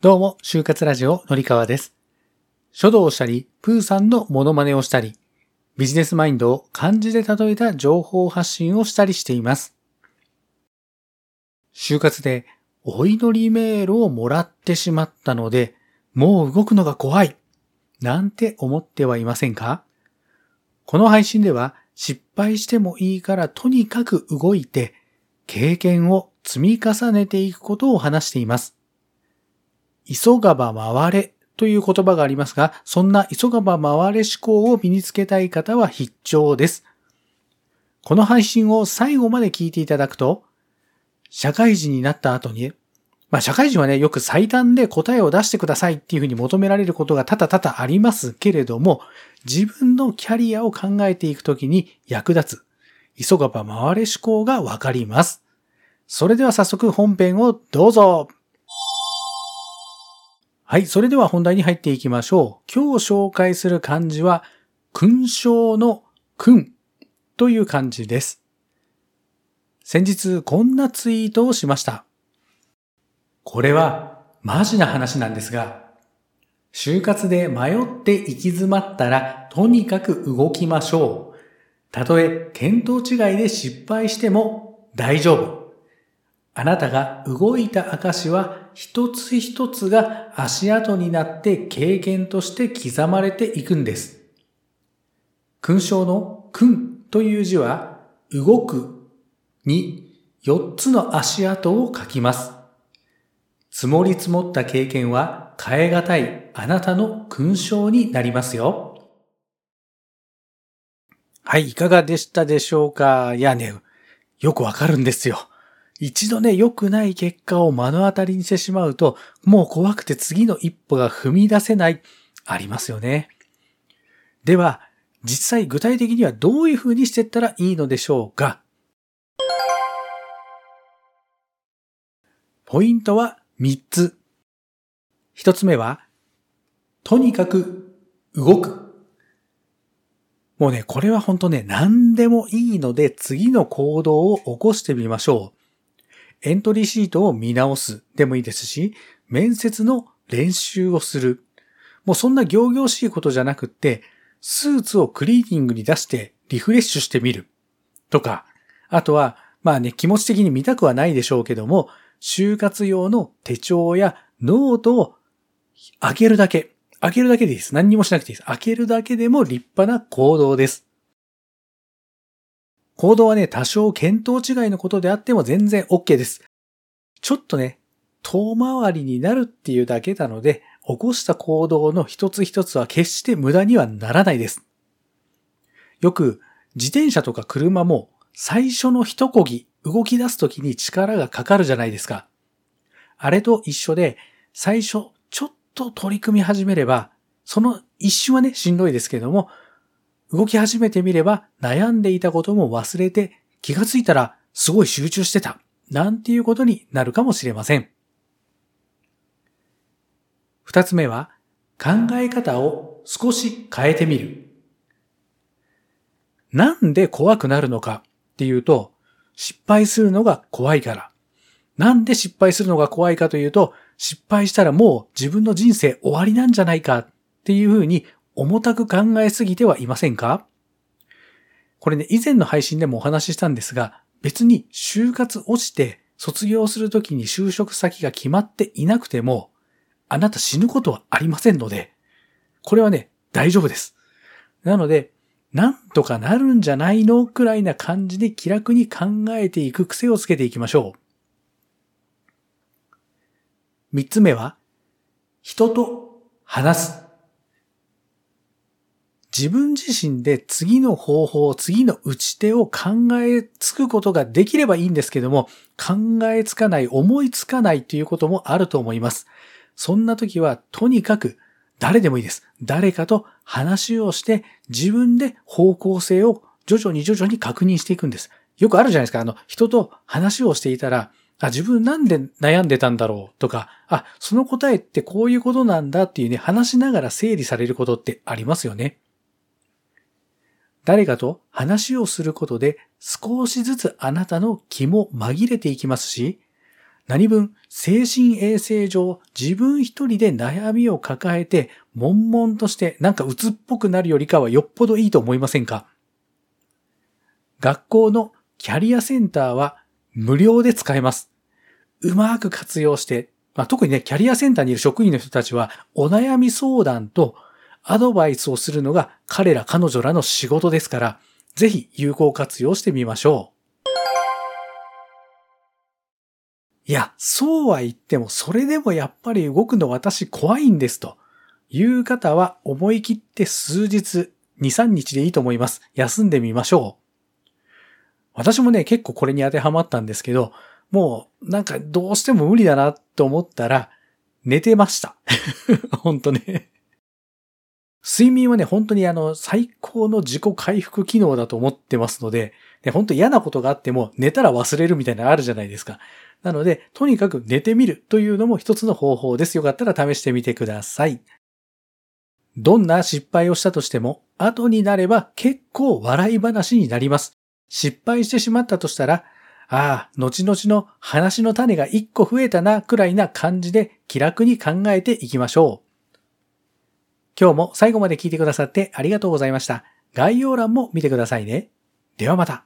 どうも、就活ラジオのりかわです。書道をしたり、プーさんのモノマネをしたり、ビジネスマインドを漢字で例えた情報発信をしたりしています。就活でお祈りメールをもらってしまったので、もう動くのが怖い、なんて思ってはいませんか？この配信では失敗してもいいからとにかく動いて、経験を積み重ねていくことを話しています。急がば回れという言葉がありますが、そんな急がば回れ思考を身につけたい方は必聴です。この配信を最後まで聞いていただくと、社会人になった後に、まあ社会人はね、よく最短で答えを出してくださいっていうふうに求められることが多々多々ありますけれども、自分のキャリアを考えていくときに役立つ、急がば回れ思考がわかります。それでは早速本編をどうぞはい、それでは本題に入っていきましょう。今日紹介する漢字は、勲章の勲という漢字です。先日こんなツイートをしました。これはマジな話なんですが、就活で迷って行き詰まったらとにかく動きましょう。たとえ見当違いで失敗しても大丈夫。あなたが動いた証は一つ一つが足跡になって経験として刻まれていくんです。勲章の勲という字は動くに4つの足跡を書きます。積もり積もった経験は変え難いあなたの勲章になりますよ。はい、いかがでしたでしょうか？いやね、よくわかるんですよ。一度ね、良くない結果を目の当たりにしてしまうと、もう怖くて次の一歩が踏み出せない、ありますよね。では、実際具体的にはどういう風にしていったらいいのでしょうか？ポイントは3つ。1つ目は、とにかく動く。もうね、これは本当ね、何でもいいので次の行動を起こしてみましょう。エントリーシートを見直すでもいいですし、面接の練習をする。もうそんな行々しいことじゃなくって、スーツをクリーニングに出してリフレッシュしてみる。とか、あとは、まあね、気持ち的に見たくはないでしょうけども、就活用の手帳やノートを開けるだけ。開けるだけでいいです。何にもしなくていいです。開けるだけでも立派な行動です。行動はね、多少見当違いのことであっても全然 OK です。ちょっとね、遠回りになるっていうだけなので、起こした行動の一つ一つは決して無駄にはならないです。よく、自転車とか車も最初の一漕ぎ、動き出すときに力がかかるじゃないですか。あれと一緒で、最初ちょっと取り組み始めれば、その一瞬はね、しんどいですけども、動き始めてみれば悩んでいたことも忘れて気がついたらすごい集中してた。なんていうことになるかもしれません。二つ目は考え方を少し変えてみる。なんで怖くなるのかっていうと失敗するのが怖いから。なんで失敗するのが怖いかというと失敗したらもう自分の人生終わりなんじゃないかっていうふうに重たく考えすぎてはいませんか？これね、以前の配信でもお話ししたんですが、別に就活落ちて卒業するときに就職先が決まっていなくても、あなた死ぬことはありませんので、これはね、大丈夫です。なので、なんとかなるんじゃないのくらいな感じで気楽に考えていく癖をつけていきましょう。三つ目は、人と話す。自分自身で次の方法、次の打ち手を考えつくことができればいいんですけども、考えつかない、思いつかないということもあると思います。そんな時は、とにかく、誰でもいいです。誰かと話をして、自分で方向性を徐々に徐々に確認していくんです。よくあるじゃないですか。あの、人と話をしていたら、あ、自分なんで悩んでたんだろうとか、あ、その答えってこういうことなんだっていうね、話しながら整理されることってありますよね。誰かと話をすることで少しずつあなたの気も紛れていきますし、何分精神衛生上自分一人で悩みを抱えて悶々としてなんか鬱っぽくなるよりかはよっぽどいいと思いませんか？学校のキャリアセンターは無料で使えます。うまく活用して、まあ、特にね、キャリアセンターにいる職員の人たちはお悩み相談とアドバイスをするのが彼ら彼女らの仕事ですから、ぜひ有効活用してみましょう。いや、そうは言っても、それでもやっぱり動くの私怖いんですという方は思い切って数日、2、3日でいいと思います。休んでみましょう。私もね、結構これに当てはまったんですけど、もうなんかどうしても無理だなと思ったら、寝てました。本当ね。睡眠はね、本当にあの、最高の自己回復機能だと思ってますので、で本当嫌なことがあっても寝たら忘れるみたいなのあるじゃないですか。なので、とにかく寝てみるというのも一つの方法です。よかったら試してみてください。どんな失敗をしたとしても、後になれば結構笑い話になります。失敗してしまったとしたら、ああ、後々の話の種が一個増えたなくらいな感じで気楽に考えていきましょう。今日も最後まで聞いてくださってありがとうございました。概要欄も見てくださいね。ではまた。